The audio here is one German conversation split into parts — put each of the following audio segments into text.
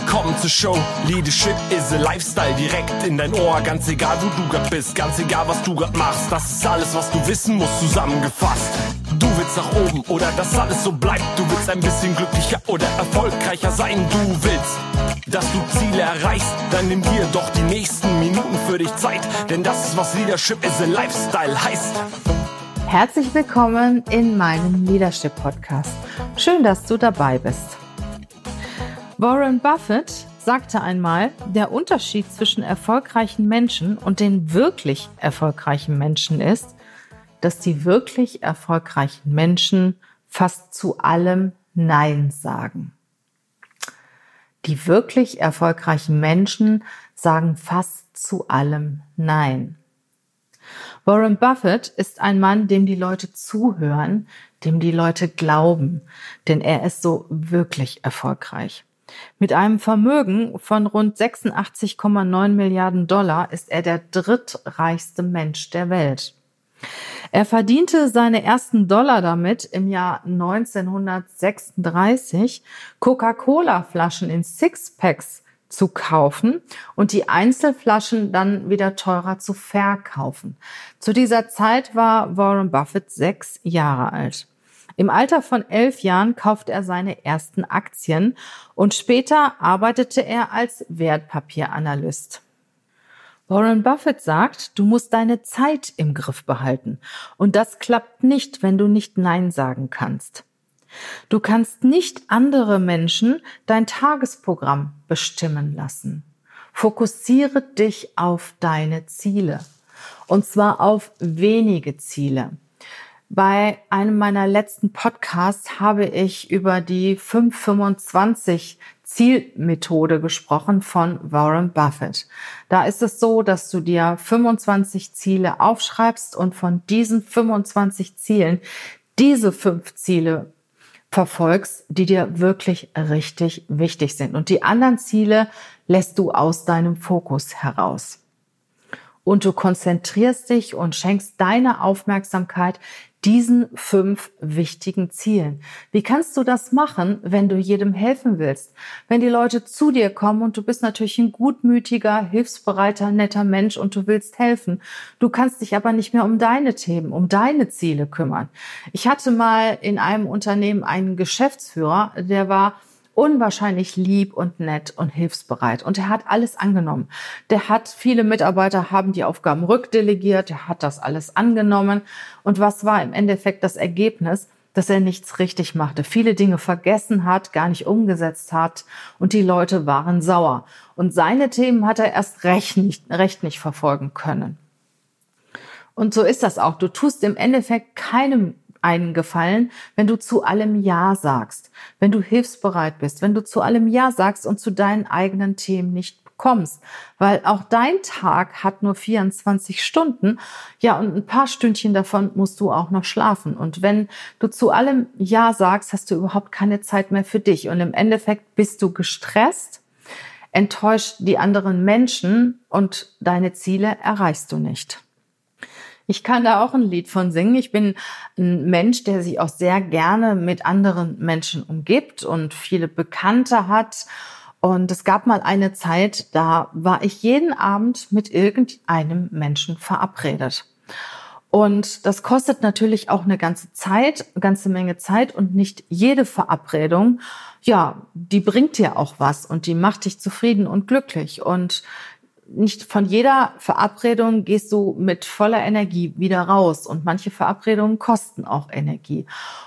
willkommen zur Show. Leadership is a Lifestyle direkt in dein Ohr. Ganz egal, wo du grad bist, ganz egal, was du grad machst. Das ist alles, was du wissen musst, zusammengefasst. Du willst nach oben oder dass alles so bleibt. Du willst ein bisschen glücklicher oder erfolgreicher sein. Du willst, dass du Ziele erreichst. Dann nimm dir doch die nächsten Minuten für dich Zeit. Denn das ist, was Leadership is a Lifestyle heißt. Herzlich willkommen in meinem Leadership Podcast. Schön, dass du dabei bist. Warren Buffett sagte einmal, der Unterschied zwischen erfolgreichen Menschen und den wirklich erfolgreichen Menschen ist, dass die wirklich erfolgreichen Menschen fast zu allem Nein sagen. Die wirklich erfolgreichen Menschen sagen fast zu allem Nein. Warren Buffett ist ein Mann, dem die Leute zuhören, dem die Leute glauben, denn er ist so wirklich erfolgreich. Mit einem Vermögen von rund 86,9 Milliarden Dollar ist er der drittreichste Mensch der Welt. Er verdiente seine ersten Dollar damit im Jahr 1936, Coca-Cola-Flaschen in Sixpacks zu kaufen und die Einzelflaschen dann wieder teurer zu verkaufen. Zu dieser Zeit war Warren Buffett sechs Jahre alt. Im Alter von elf Jahren kaufte er seine ersten Aktien und später arbeitete er als Wertpapieranalyst. Warren Buffett sagt, du musst deine Zeit im Griff behalten. Und das klappt nicht, wenn du nicht Nein sagen kannst. Du kannst nicht andere Menschen dein Tagesprogramm bestimmen lassen. Fokussiere dich auf deine Ziele. Und zwar auf wenige Ziele. Bei einem meiner letzten Podcasts habe ich über die 525 Zielmethode gesprochen von Warren Buffett. Da ist es so, dass du dir 25 Ziele aufschreibst und von diesen 25 Zielen diese fünf Ziele verfolgst, die dir wirklich richtig wichtig sind. Und die anderen Ziele lässt du aus deinem Fokus heraus. Und du konzentrierst dich und schenkst deine Aufmerksamkeit diesen fünf wichtigen Zielen. Wie kannst du das machen, wenn du jedem helfen willst? Wenn die Leute zu dir kommen und du bist natürlich ein gutmütiger, hilfsbereiter, netter Mensch und du willst helfen. Du kannst dich aber nicht mehr um deine Themen, um deine Ziele kümmern. Ich hatte mal in einem Unternehmen einen Geschäftsführer, der war unwahrscheinlich lieb und nett und hilfsbereit. Und er hat alles angenommen. Der hat, viele Mitarbeiter haben die Aufgaben rückdelegiert, er hat das alles angenommen. Und was war im Endeffekt das Ergebnis? dass er nichts richtig machte, viele Dinge vergessen hat, gar nicht umgesetzt hat und die Leute waren sauer. Und seine Themen hat er erst recht nicht, recht nicht verfolgen können. Und so ist das auch. Du tust im Endeffekt keinem einen Gefallen, wenn du zu allem Ja sagst, wenn du hilfsbereit bist, wenn du zu allem Ja sagst und zu deinen eigenen Themen nicht kommst, weil auch dein Tag hat nur 24 Stunden, ja, und ein paar Stündchen davon musst du auch noch schlafen. Und wenn du zu allem Ja sagst, hast du überhaupt keine Zeit mehr für dich. Und im Endeffekt bist du gestresst, enttäuscht die anderen Menschen und deine Ziele erreichst du nicht. Ich kann da auch ein Lied von singen. Ich bin ein Mensch, der sich auch sehr gerne mit anderen Menschen umgibt und viele Bekannte hat. Und es gab mal eine Zeit, da war ich jeden Abend mit irgendeinem Menschen verabredet. Und das kostet natürlich auch eine ganze Zeit, eine ganze Menge Zeit und nicht jede Verabredung, ja, die bringt dir auch was und die macht dich zufrieden und glücklich. Und nicht von jeder Verabredung gehst du mit voller Energie wieder raus und manche Verabredungen kosten auch Energie.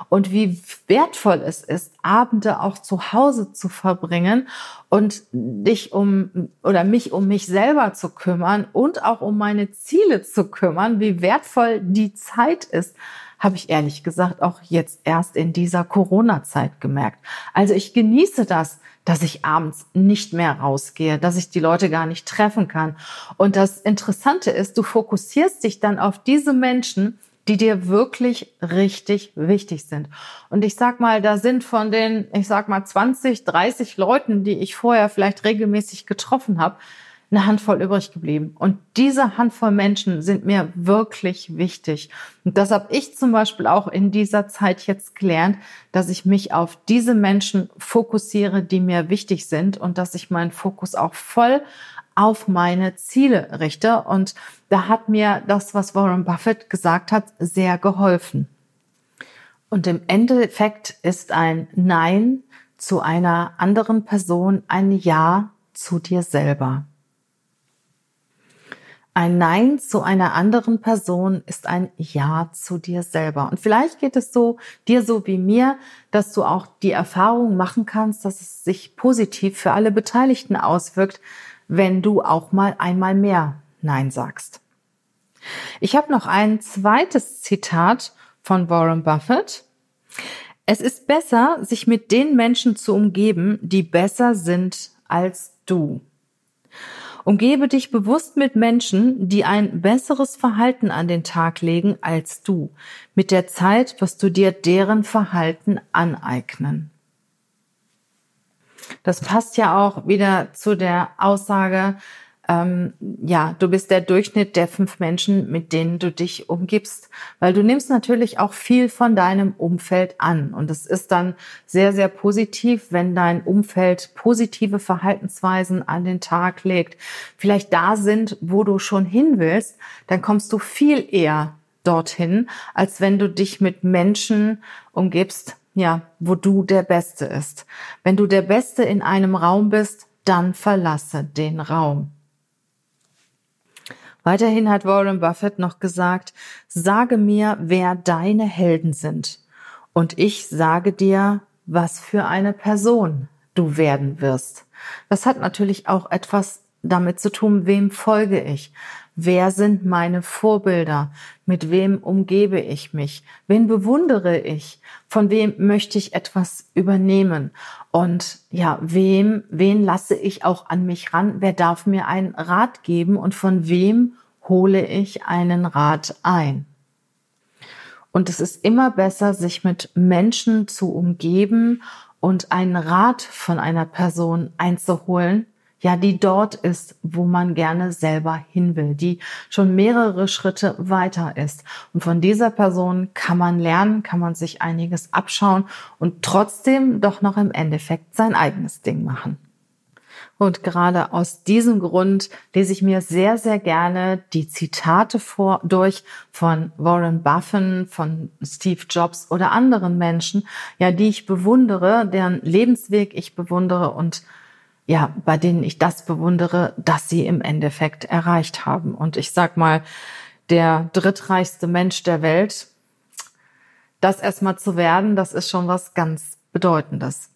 Und wie wertvoll es ist, Abende auch zu Hause zu verbringen und dich um oder mich um mich selber zu kümmern und auch um meine Ziele zu kümmern, wie wertvoll die Zeit ist, habe ich ehrlich gesagt auch jetzt erst in dieser Corona-Zeit gemerkt. Also ich genieße das, dass ich abends nicht mehr rausgehe, dass ich die Leute gar nicht treffen kann. Und das Interessante ist, du fokussierst dich dann auf diese Menschen, die dir wirklich richtig wichtig sind. Und ich sag mal, da sind von den, ich sag mal, 20, 30 Leuten, die ich vorher vielleicht regelmäßig getroffen habe, eine Handvoll übrig geblieben. Und diese Handvoll Menschen sind mir wirklich wichtig. Und das habe ich zum Beispiel auch in dieser Zeit jetzt gelernt, dass ich mich auf diese Menschen fokussiere, die mir wichtig sind und dass ich meinen Fokus auch voll auf meine Ziele richte. Und da hat mir das, was Warren Buffett gesagt hat, sehr geholfen. Und im Endeffekt ist ein Nein zu einer anderen Person ein Ja zu dir selber. Ein Nein zu einer anderen Person ist ein Ja zu dir selber. Und vielleicht geht es so, dir so wie mir, dass du auch die Erfahrung machen kannst, dass es sich positiv für alle Beteiligten auswirkt, wenn du auch mal einmal mehr Nein sagst. Ich habe noch ein zweites Zitat von Warren Buffett. Es ist besser, sich mit den Menschen zu umgeben, die besser sind als du. Umgebe dich bewusst mit Menschen, die ein besseres Verhalten an den Tag legen als du. Mit der Zeit wirst du dir deren Verhalten aneignen. Das passt ja auch wieder zu der Aussage, ähm, ja, du bist der Durchschnitt der fünf Menschen, mit denen du dich umgibst, weil du nimmst natürlich auch viel von deinem Umfeld an und es ist dann sehr, sehr positiv, wenn dein Umfeld positive Verhaltensweisen an den Tag legt, vielleicht da sind, wo du schon hin willst, dann kommst du viel eher dorthin, als wenn du dich mit Menschen umgibst, ja, wo du der Beste ist. Wenn du der Beste in einem Raum bist, dann verlasse den Raum. Weiterhin hat Warren Buffett noch gesagt, sage mir, wer deine Helden sind. Und ich sage dir, was für eine Person du werden wirst. Das hat natürlich auch etwas damit zu tun, wem folge ich? Wer sind meine Vorbilder? Mit wem umgebe ich mich? Wen bewundere ich? Von wem möchte ich etwas übernehmen? Und ja, wem, wen lasse ich auch an mich ran? Wer darf mir einen Rat geben? Und von wem hole ich einen Rat ein? Und es ist immer besser, sich mit Menschen zu umgeben und einen Rat von einer Person einzuholen, ja, die dort ist, wo man gerne selber hin will, die schon mehrere Schritte weiter ist. Und von dieser Person kann man lernen, kann man sich einiges abschauen und trotzdem doch noch im Endeffekt sein eigenes Ding machen. Und gerade aus diesem Grund lese ich mir sehr, sehr gerne die Zitate vor, durch von Warren Buffett, von Steve Jobs oder anderen Menschen, ja, die ich bewundere, deren Lebensweg ich bewundere und ja, bei denen ich das bewundere, dass sie im Endeffekt erreicht haben. Und ich sag mal, der drittreichste Mensch der Welt, das erstmal zu werden, das ist schon was ganz Bedeutendes.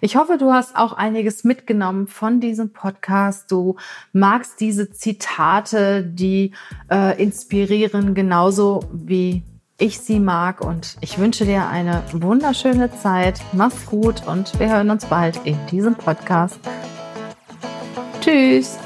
Ich hoffe, du hast auch einiges mitgenommen von diesem Podcast. Du magst diese Zitate, die äh, inspirieren, genauso wie ich sie mag und ich wünsche dir eine wunderschöne Zeit. Mach's gut und wir hören uns bald in diesem Podcast. Tschüss.